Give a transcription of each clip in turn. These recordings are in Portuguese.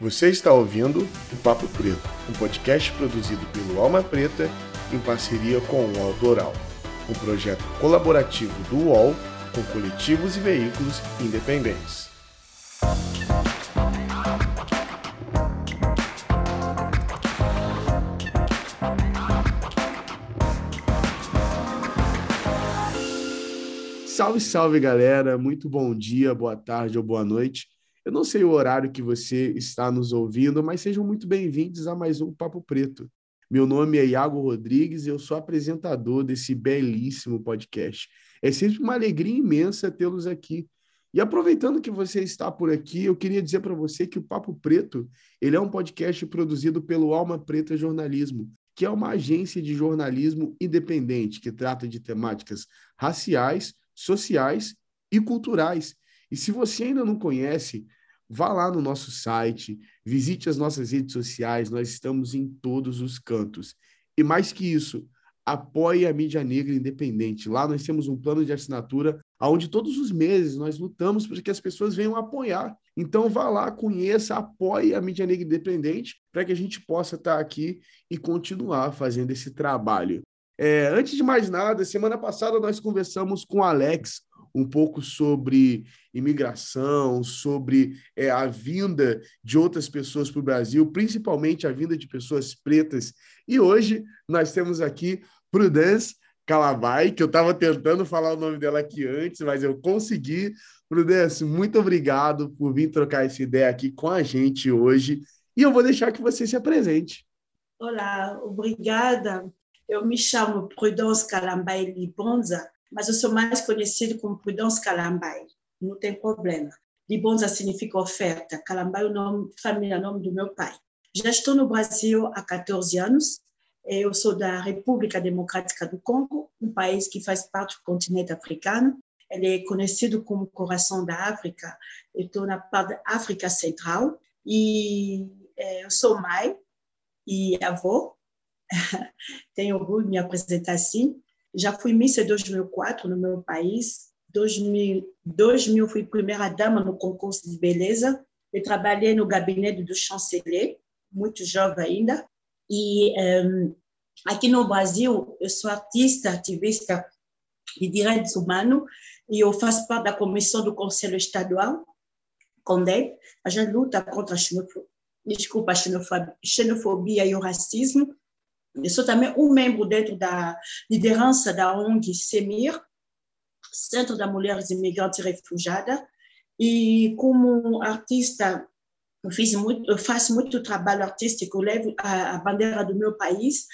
Você está ouvindo o Papo Preto, um podcast produzido pelo Alma Preta em parceria com o UOL Doral, um projeto colaborativo do UOL com coletivos e veículos independentes. Salve, salve galera! Muito bom dia, boa tarde ou boa noite. Eu não sei o horário que você está nos ouvindo, mas sejam muito bem-vindos a mais um Papo Preto. Meu nome é Iago Rodrigues e eu sou apresentador desse belíssimo podcast. É sempre uma alegria imensa tê-los aqui. E aproveitando que você está por aqui, eu queria dizer para você que o Papo Preto, ele é um podcast produzido pelo Alma Preta Jornalismo, que é uma agência de jornalismo independente que trata de temáticas raciais, sociais e culturais e se você ainda não conhece, vá lá no nosso site, visite as nossas redes sociais, nós estamos em todos os cantos. E mais que isso, apoie a mídia negra independente. Lá nós temos um plano de assinatura onde todos os meses nós lutamos para que as pessoas venham apoiar. Então vá lá, conheça, apoie a mídia negra independente para que a gente possa estar aqui e continuar fazendo esse trabalho. É, antes de mais nada, semana passada nós conversamos com Alex, um pouco sobre imigração, sobre é, a vinda de outras pessoas para o Brasil, principalmente a vinda de pessoas pretas. E hoje nós temos aqui Prudence Calabai, que eu estava tentando falar o nome dela aqui antes, mas eu consegui. Prudence, muito obrigado por vir trocar essa ideia aqui com a gente hoje. E eu vou deixar que você se apresente. Olá, obrigada. Eu me chamo Prudence Calambai Libonza, mas eu sou mais conhecido como Prudence Calambai. Não tem problema. Libonza significa oferta. Calambai é o nome, família, nome do meu pai. Já estou no Brasil há 14 anos. Eu sou da República Democrática do Congo, um país que faz parte do continente africano. Ele é conhecido como coração da África. Eu estou na parte da África Central e é, eu sou mãe e avó. Tenho orgulho de me apresentar assim. Já fui Miss em 2004 no meu país. 2000, 2000 fui primeira dama no concurso de beleza. Eu trabalhei no gabinete do chanceler, muito jovem ainda. E um, aqui no Brasil, eu sou artista, ativista de direitos humanos e eu faço parte da comissão do Conselho Estadual, CONDEP. A gente luta contra a xenofobia, desculpa, a xenofobia, xenofobia e o racismo eu sou também um membro dentro da liderança da ONG CEMIR, Centro da Mulheres Imigrantes e Refugiadas, e como artista eu, fiz muito, eu faço muito trabalho artístico, eu levo a, a bandeira do meu país,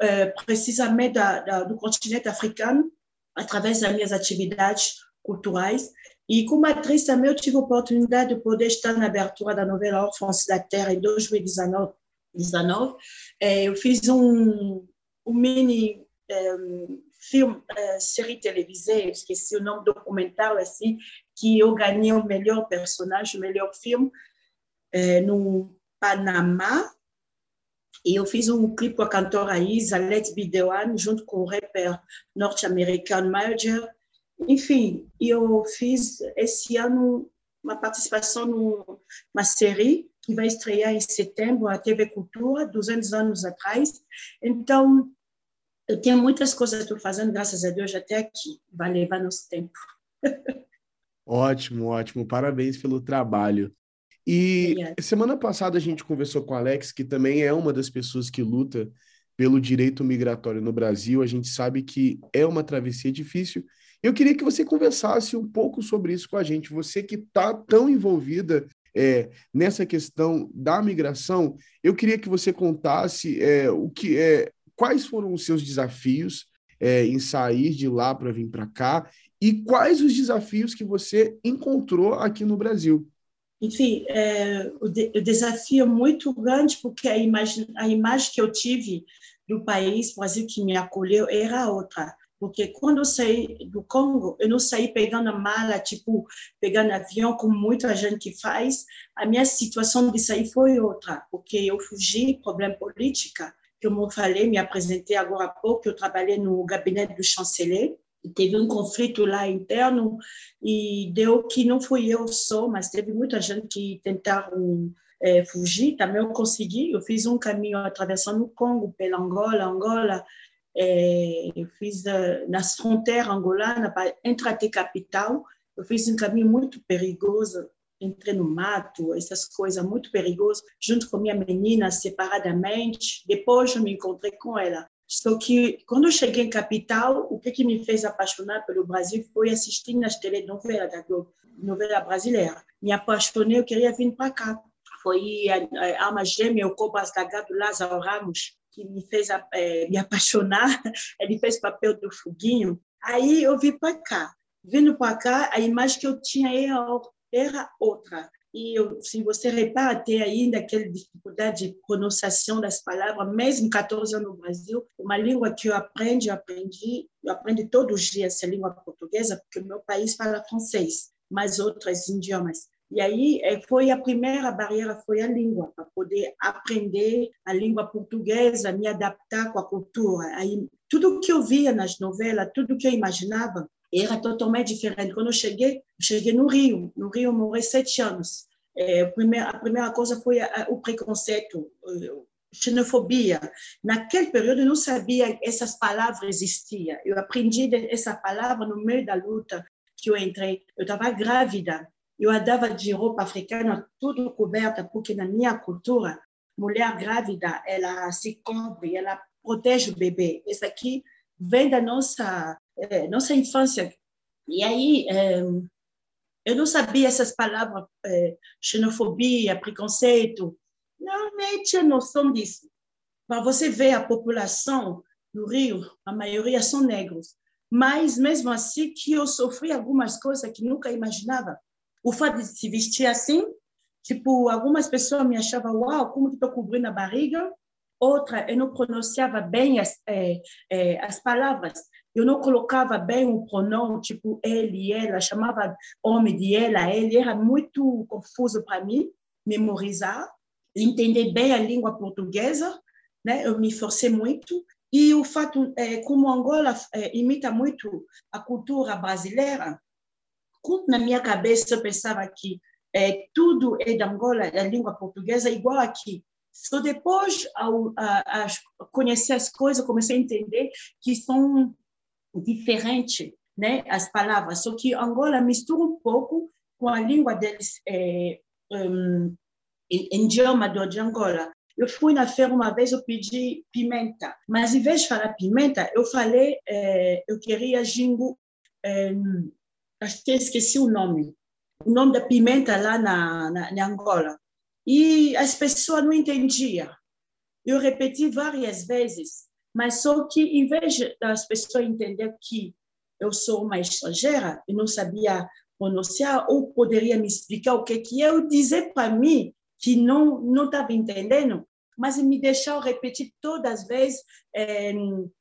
é, precisamente da, da, do continente africano, através das minhas atividades culturais. E como atriz também eu tive a oportunidade de poder estar na abertura da novela Órfãos da Terra em 2019, 19, é, eu fiz um, um mini um, filme, uh, série televisée, esqueci o nome, documentário, assim, que eu ganhei o melhor personagem, o melhor filme, uh, no Panamá. E eu fiz um clipe com a cantora Isa, Let's Be The One, junto com o rapper norte-americano Major. Enfim, eu fiz esse ano uma participação numa série que vai estrear em setembro, a TV Cultura, 200 anos atrás. Então, eu tenho muitas coisas que estou fazendo, graças a Deus, até aqui. Vai levar nosso tempo. ótimo, ótimo. Parabéns pelo trabalho. E Obrigada. semana passada a gente conversou com o Alex, que também é uma das pessoas que luta pelo direito migratório no Brasil. A gente sabe que é uma travessia difícil. Eu queria que você conversasse um pouco sobre isso com a gente. Você que está tão envolvida é, nessa questão da migração, eu queria que você contasse é, o que é, quais foram os seus desafios é, em sair de lá para vir para cá e quais os desafios que você encontrou aqui no Brasil. Enfim, é, o, de, o, desafio é muito grande porque a imagem, a imagem que eu tive do país, Brasil que me acolheu, era outra. Porque quando eu saí do Congo, eu não saí pegando a mala, tipo, pegando avião, como muita gente faz. A minha situação de sair foi outra, porque eu fugi problema política. Como eu falei, me apresentei agora há pouco, eu trabalhei no gabinete do chanceler, teve um conflito lá interno e deu que não fui eu só, mas teve muita gente que tentaram é, fugir. Também eu consegui. Eu fiz um caminho atravessando o Congo pela Angola, Angola. É, eu fiz uh, nas fronteiras angolanas para entrar até capital. Eu fiz um caminho muito perigoso. Entrei no mato, essas coisas muito perigosas, junto com minha menina, separadamente. Depois eu me encontrei com ela. Só que quando eu cheguei em capital, o que, que me fez apaixonar pelo Brasil foi assistir nas telenovelas da Globo, novela brasileira. Me apaixonei, eu queria vir para cá. Foi a, a alma gêmea, o Cobas Gagá do Lázaro Ramos, que me fez é, me apaixonar. Ele fez papel do Foguinho. Aí eu vim para cá. Vindo para cá, a imagem que eu tinha era, outra. E eu, se você repara, tem ainda aquela dificuldade de pronunciação das palavras, mesmo 14 anos no Brasil, uma língua que eu aprendi, eu aprendi, eu aprendi todos os dias essa língua portuguesa, porque o meu país fala francês, mas outros idiomas. E aí eh, foi a primeira barreira, foi a língua, para poder aprender a língua portuguesa, me adaptar com a cultura. Aí tudo que eu via nas novelas, tudo que eu imaginava, era totalmente diferente. Quando eu cheguei, cheguei no Rio. No Rio eu morei sete anos. É, a, primeira, coisa foi a, o preconceito, xenofobia. Naquele período eu não sabia que essas palavras existiam. Eu aprendi essa palavra no meio da luta que eu entrei. Eu estava grávida. Eu andava de roupa africana tudo coberta, porque na minha cultura, mulher grávida, ela se cobre, ela protege o bebê. Isso aqui vem da nossa é, nossa infância. E aí, é, eu não sabia essas palavras, é, xenofobia, preconceito, não, tinha noção disso. Para você ver a população no Rio, a maioria são negros. Mas, mesmo assim, que eu sofri algumas coisas que nunca imaginava. O fato de se vestir assim, tipo, algumas pessoas me achavam, uau, como que estou cobrindo a barriga? Outra, eu não pronunciava bem as, é, é, as palavras eu não colocava bem o pronome, tipo ele ela, chamava homem de ela, ele, era muito confuso para mim memorizar, entender bem a língua portuguesa, né? eu me forcei muito, e o fato, é, como Angola é, imita muito a cultura brasileira, como na minha cabeça eu pensava que é, tudo é da Angola, a língua portuguesa, igual aqui. Só depois, ao a, a conhecer as coisas, comecei a entender que são diferente, né, as palavras, só que Angola mistura um pouco com a língua deles, é, um, idioma do, de Angola. Eu fui na feira uma vez, eu pedi pimenta, mas em vez de falar pimenta, eu falei, é, eu queria jingo, é, que esqueci o nome, o nome da pimenta lá na, na, na Angola. E as pessoas não entendiam. Eu repeti várias vezes mas só que, em vez das pessoas entenderem que eu sou uma estrangeira e não sabia pronunciar, ou poderia me explicar o que que eu dizer para mim que não não estava entendendo, mas me deixar repetir todas as vezes é,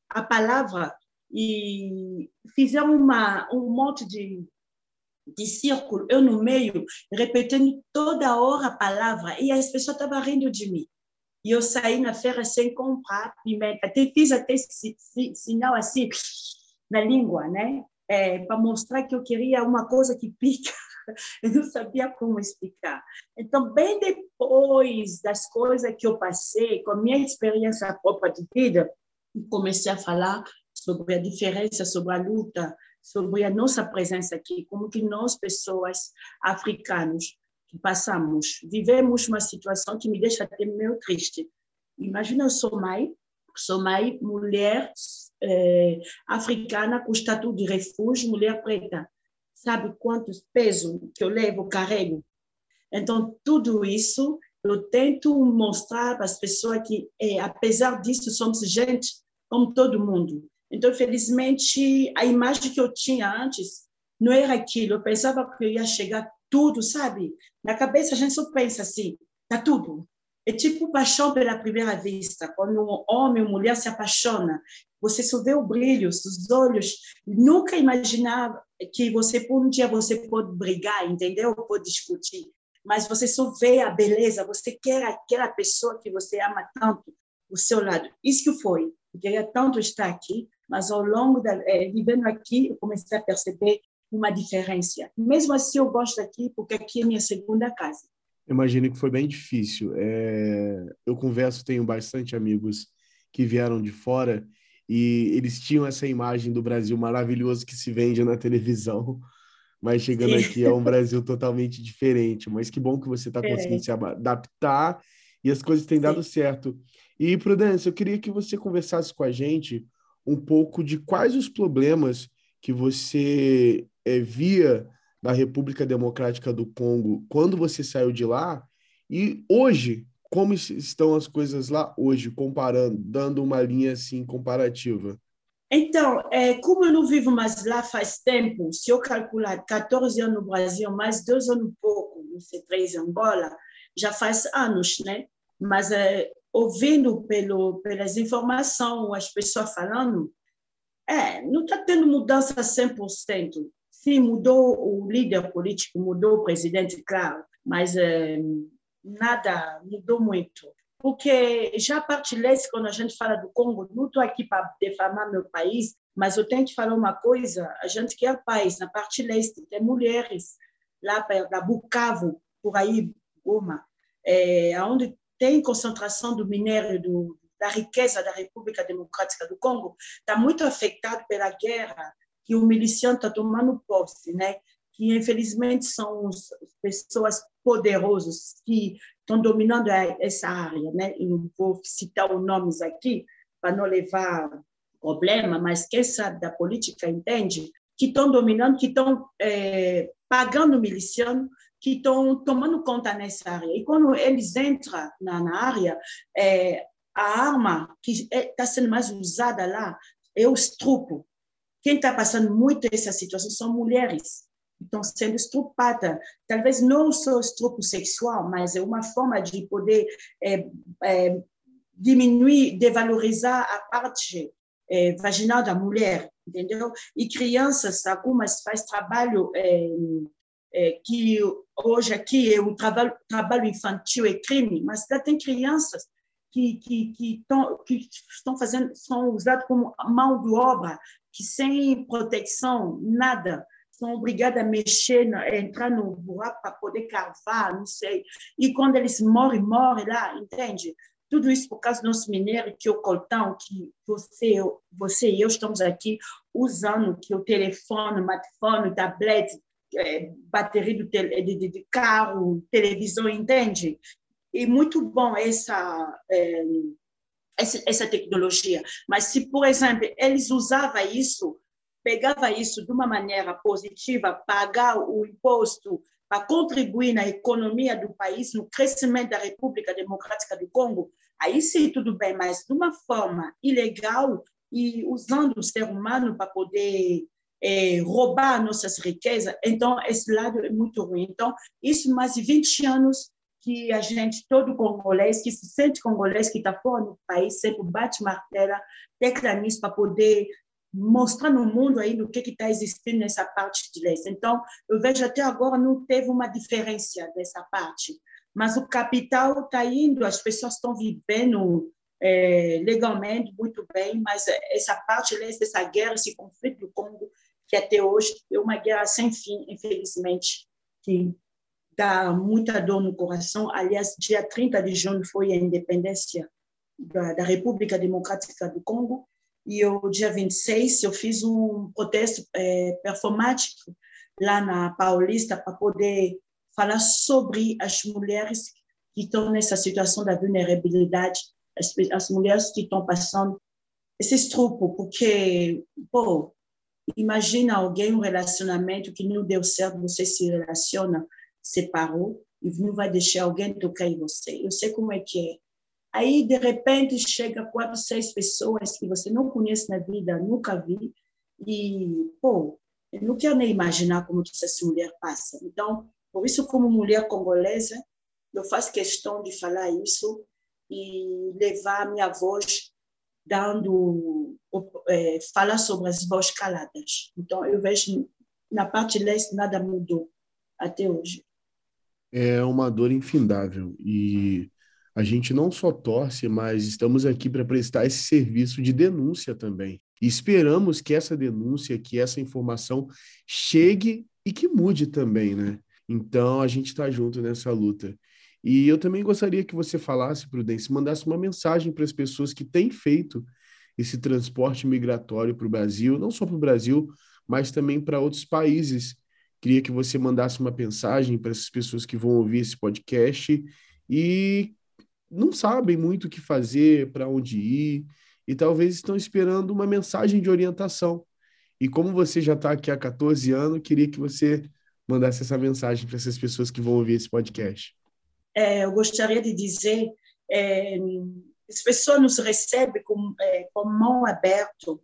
a palavra e fizeram uma um monte de de círculo, eu no meio, repetindo toda hora a palavra, e as pessoas estavam rindo de mim. E eu saí na feira sem comprar pimenta. Até fiz até sinal assim na língua, né? É, para mostrar que eu queria uma coisa que pica. Eu não sabia como explicar. Então, bem depois das coisas que eu passei, com minha experiência própria de vida, comecei a falar sobre a diferença, sobre a luta, sobre a nossa presença aqui, como que nós, pessoas africanos, que passamos, vivemos uma situação que me deixa até meio triste. Imagina, eu sou mãe, sou mãe, mulher é, africana com estatuto de refúgio, mulher preta. Sabe quantos pesos que eu levo, carrego? Então, tudo isso eu tento mostrar para as pessoas que, é, apesar disso, somos gente como todo mundo. Então, felizmente, a imagem que eu tinha antes não era aquilo. Eu pensava que eu ia chegar tudo, sabe? Na cabeça a gente só pensa assim, tá tudo. É tipo paixão pela primeira vista, quando um homem ou mulher se apaixona, você só vê o brilho, os olhos, nunca imaginava que você por um dia você pode brigar, entendeu? Pode discutir, mas você só vê a beleza, você quer aquela pessoa que você ama tanto do seu lado. Isso que foi. Eu queria tanto estar aqui Mas ao longo da é, vivendo aqui, eu comecei a perceber uma diferença. Mesmo assim, eu gosto daqui porque aqui é minha segunda casa. Imagino que foi bem difícil. É... Eu converso, tenho bastante amigos que vieram de fora e eles tinham essa imagem do Brasil maravilhoso que se vende na televisão, mas chegando Sim. aqui é um Brasil totalmente diferente. Mas que bom que você está conseguindo se adaptar e as coisas têm Sim. dado certo. E, Prudência, eu queria que você conversasse com a gente um pouco de quais os problemas que você é, via na República Democrática do Congo quando você saiu de lá e hoje como estão as coisas lá hoje comparando dando uma linha assim comparativa? Então é, como eu não vivo mais lá faz tempo se eu calcular 14 anos no Brasil mais dois anos pouco não sei três em Angola já faz anos né? Mas é, ouvindo pelo pelas informações as pessoas falando é, não está tendo mudança 100%. Sim, mudou o líder político, mudou o presidente, claro, mas é, nada mudou muito. Porque já a parte leste, quando a gente fala do Congo, não estou aqui para defamar meu país, mas eu tenho que falar uma coisa: a gente quer paz. Na parte leste tem mulheres, lá para Bukavu, por aí, Goma, é, onde tem concentração do minério do, da riqueza da República Democrática do Congo está muito afetado pela guerra que o miliciano está tomando posse, né? que infelizmente são as pessoas poderosas que estão dominando essa área. Né? Eu vou citar os nomes aqui para não levar problema, mas quem sabe da política entende que estão dominando, que estão é, pagando o miliciano, que estão tomando conta nessa área. E quando eles entram na, na área, é, a arma que está é, sendo mais usada lá é o estrupo. Quem está passando muito essa situação são mulheres estão sendo estrupadas. Talvez não só estupro sexual, mas é uma forma de poder é, é, diminuir, devalorizar a parte é, vaginal da mulher, entendeu? E crianças, algumas faz trabalho é, é, que hoje aqui é o trabalho, trabalho infantil é crime, mas lá tem crianças que, que, que, tão, que estão fazendo, são usados como mão de obra, que sem proteção, nada, são obrigados a mexer, a entrar no buraco para poder cavar, não sei. E quando eles morrem, morrem lá, entende? Tudo isso por causa do nosso minério, que é o coltão, que você, você e eu estamos aqui usando, que é o telefone, smartphone, tablet, é, bateria do tele, de, de, carro, televisão, entende? e muito bom essa, é, essa, essa tecnologia. Mas se, por exemplo, eles usavam isso, pegava isso de uma maneira positiva, pagar o imposto para contribuir na economia do país, no crescimento da República Democrática do Congo, aí sim tudo bem, mas de uma forma ilegal e usando o ser humano para poder é, roubar nossas riquezas, então esse lado é muito ruim. Então, isso mais de 20 anos que a gente, todo congolês, que se sente congolês, que está fora do país, sempre bate martela, tecla nisso para poder mostrar no mundo aí o que está existindo nessa parte de leste. Então, eu vejo até agora não teve uma diferença dessa parte, mas o capital está indo, as pessoas estão vivendo é, legalmente muito bem, mas essa parte leste, essa guerra, esse conflito do Congo, que até hoje é uma guerra sem fim, infelizmente, que dá muita dor no coração. Aliás, dia 30 de junho foi a independência da, da República Democrática do Congo e o dia 26 eu fiz um protesto é, performático lá na Paulista para poder falar sobre as mulheres que estão nessa situação da vulnerabilidade, as, as mulheres que estão passando esse estrupo, porque, pô, imagina alguém, um relacionamento que não deu certo, você se relaciona separou e não vai deixar alguém tocar em você. Eu sei como é que é. Aí, de repente, chega quatro, seis pessoas que você não conhece na vida, nunca vi, e, pô, eu não quero nem imaginar como que essa mulher passa. Então, por isso, como mulher congolesa, eu faço questão de falar isso e levar a minha voz dando é, falar sobre as vozes caladas. Então eu vejo na parte leste nada mudou até hoje é uma dor infindável e a gente não só torce, mas estamos aqui para prestar esse serviço de denúncia também. Esperamos que essa denúncia, que essa informação chegue e que mude também, né? Então a gente está junto nessa luta. E eu também gostaria que você falasse, Prudência, mandasse uma mensagem para as pessoas que têm feito esse transporte migratório para o Brasil, não só para o Brasil, mas também para outros países. Queria que você mandasse uma mensagem para essas pessoas que vão ouvir esse podcast e não sabem muito o que fazer, para onde ir, e talvez estão esperando uma mensagem de orientação. E como você já está aqui há 14 anos, queria que você mandasse essa mensagem para essas pessoas que vão ouvir esse podcast. É, eu gostaria de dizer, é, as pessoas nos recebem com, é, com mão aberta,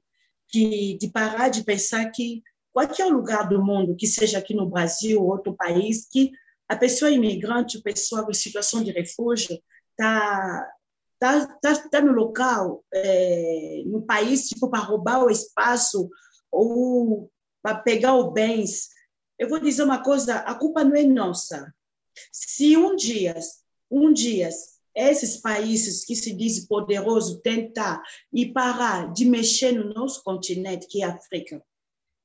que, de parar de pensar que qualquer lugar do mundo, que seja aqui no Brasil ou outro país, que a pessoa imigrante, a pessoa em situação de refúgio, está tá, tá, tá no local, é, no país, tipo, para roubar o espaço ou para pegar os bens. Eu vou dizer uma coisa, a culpa não é nossa. Se um dia, um dia, esses países que se dizem poderosos tentar e parar de mexer no nosso continente, que é a África,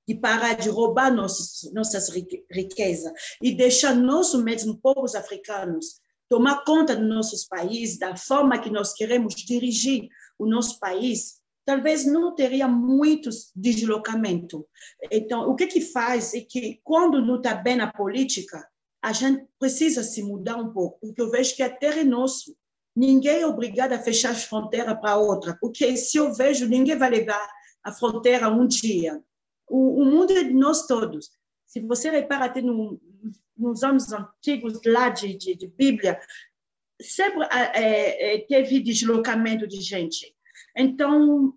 de parar de roubar nossas, nossas riquezas e deixar nossos mesmos povos africanos tomar conta dos nossos países, da forma que nós queremos dirigir o nosso país, talvez não teria muito deslocamento. Então, o que que faz é que quando não está bem na política, a gente precisa se mudar um pouco, porque eu vejo que a terra é nossa. Ninguém é obrigado a fechar as fronteiras para outra, porque se eu vejo, ninguém vai levar a fronteira um dia. O, o mundo é de nós todos. Se você repara até no, nos anos antigos lá de, de, de Bíblia, sempre é, é, teve deslocamento de gente. Então,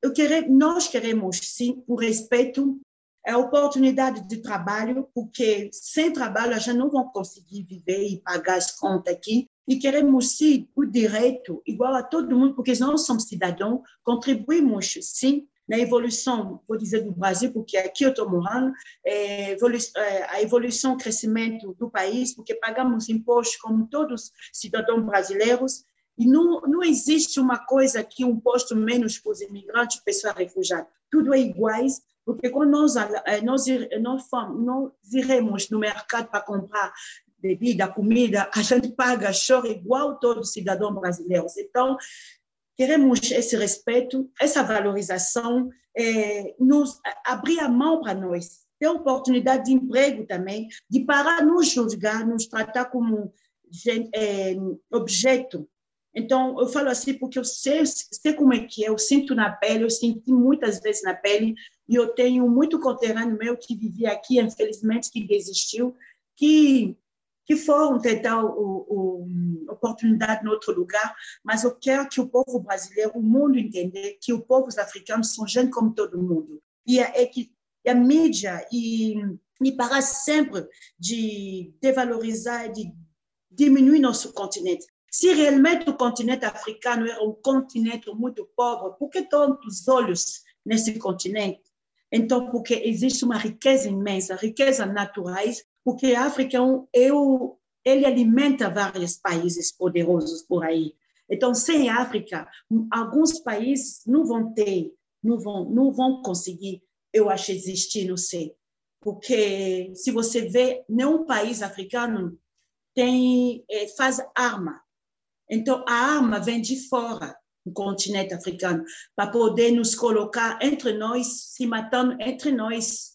eu quero, nós queremos, sim, o respeito é oportunidade de trabalho, porque sem trabalho a gente não vai conseguir viver e pagar as contas aqui. E queremos, sim, o direito igual a todo mundo, porque nós somos cidadãos, contribuímos, sim, na evolução, vou dizer, do Brasil, porque aqui eu estou morando, é, é, a evolução, o crescimento do país, porque pagamos impostos como todos os cidadãos brasileiros, e não, não existe uma coisa que um posto menos para os imigrantes, pessoas refugiadas. Tudo é iguais, porque quando nós, nós, nós, nós iremos no mercado para comprar bebida, comida, a gente paga, chora igual todos os cidadãos brasileiros. Então, queremos esse respeito, essa valorização, é, nos abrir a mão para nós, ter oportunidade de emprego também, de parar nos julgar, nos tratar como gente, é, objeto então, eu falo assim porque eu sei, sei como é que é, eu sinto na pele, eu senti muitas vezes na pele, e eu tenho muito conterrâneo meu que vivia aqui, infelizmente, que desistiu, que, que foram tentar o, o, oportunidade em outro lugar, mas eu quero que o povo brasileiro, o mundo entender que os povos africanos são gente como todo mundo. E é, é que a mídia e, e parar sempre de devalorizar, de diminuir nosso continente. Se realmente o continente africano era um continente muito pobre, por que tantos olhos nesse continente? Então, porque existe uma riqueza imensa, riqueza naturais, porque a África é o, ele alimenta vários países poderosos por aí. Então, sem África, alguns países não vão ter, não vão, não vão conseguir, eu acho, existir, não sei. Porque se você vê, nenhum país africano tem, eh, faz arma. Então, a arma vem de fora do continente africano para poder nos colocar entre nós, se matando entre nós.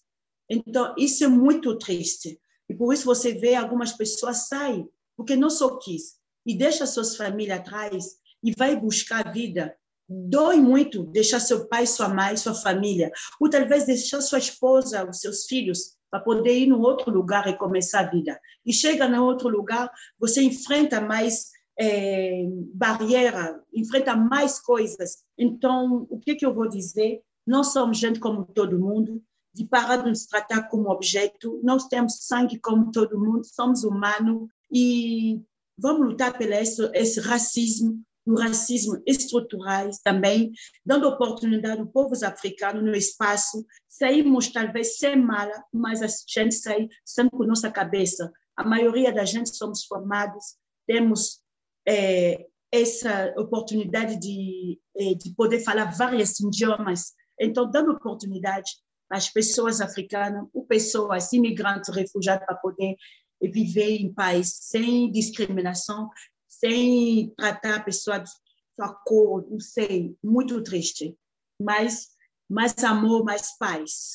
Então, isso é muito triste. E por isso você vê algumas pessoas saem, porque não só quis, e deixa suas famílias atrás e vai buscar vida. Dói muito deixar seu pai, sua mãe, sua família, ou talvez deixar sua esposa, os seus filhos, para poder ir num outro lugar e começar a vida. E chega em outro lugar, você enfrenta mais é, barreira, enfrenta mais coisas. Então, o que, que eu vou dizer? Nós somos gente como todo mundo, de parar de nos tratar como objeto, nós temos sangue como todo mundo, somos humanos e vamos lutar pelo esse, esse racismo, o racismo estrutural também, dando oportunidade aos povos africanos no espaço. Saímos talvez sem mala, mas a gente sai sempre com nossa cabeça. A maioria da gente somos formados, temos é, essa oportunidade de, é, de poder falar vários idiomas Então, dando oportunidade às pessoas africanas, ou pessoas imigrantes, refugiadas, para poder viver em paz, sem discriminação, sem tratar a pessoa de sua cor, não sei, muito triste. Mas mais amor, mais paz.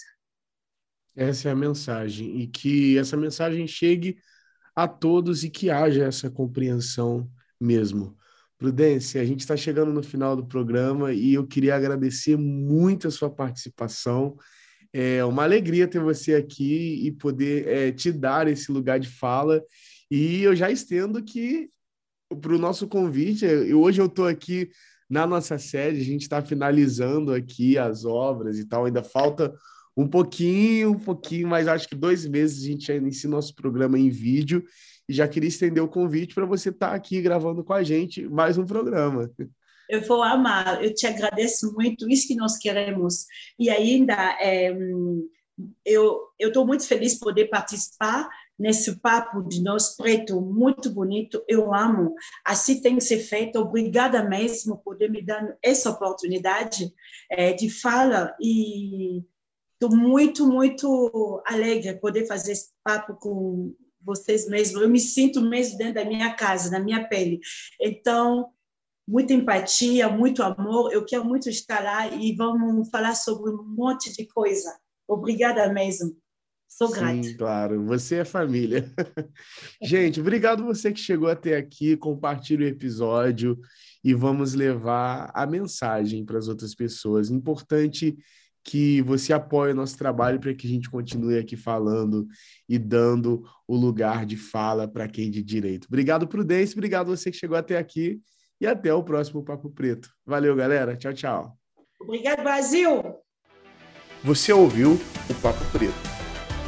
Essa é a mensagem. E que essa mensagem chegue a todos e que haja essa compreensão mesmo. Prudência, a gente está chegando no final do programa e eu queria agradecer muito a sua participação. É uma alegria ter você aqui e poder é, te dar esse lugar de fala. E eu já estendo que para o nosso convite, hoje eu estou aqui na nossa sede, a gente está finalizando aqui as obras e tal, ainda falta um pouquinho, um pouquinho, mas acho que dois meses a gente já inicia nosso programa em vídeo e já queria estender o convite para você estar tá aqui gravando com a gente mais um programa. Eu vou amar, eu te agradeço muito, isso que nós queremos. E ainda, é, eu estou muito feliz de poder participar nesse papo de nós preto, muito bonito, eu amo. Assim tem que ser feito. Obrigada mesmo por poder me dar essa oportunidade é, de fala e estou muito, muito alegre poder fazer esse papo com vocês mesmos. Eu me sinto mesmo dentro da minha casa, na minha pele. Então, muita empatia, muito amor. Eu quero muito estar lá e vamos falar sobre um monte de coisa. Obrigada mesmo. Sou grata. Sim, claro. Você é família. Gente, obrigado você que chegou até aqui. Compartilhe o episódio e vamos levar a mensagem para as outras pessoas. Importante que você apoie o nosso trabalho para que a gente continue aqui falando e dando o lugar de fala para quem de direito. Obrigado, Prudência. Obrigado você que chegou até aqui. E até o próximo Papo Preto. Valeu, galera. Tchau, tchau. Obrigado, Brasil. Você ouviu o Papo Preto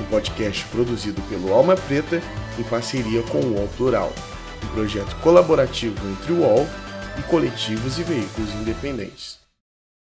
um podcast produzido pelo Alma Preta em parceria com o UOL Plural, um projeto colaborativo entre o UOL e coletivos e veículos independentes.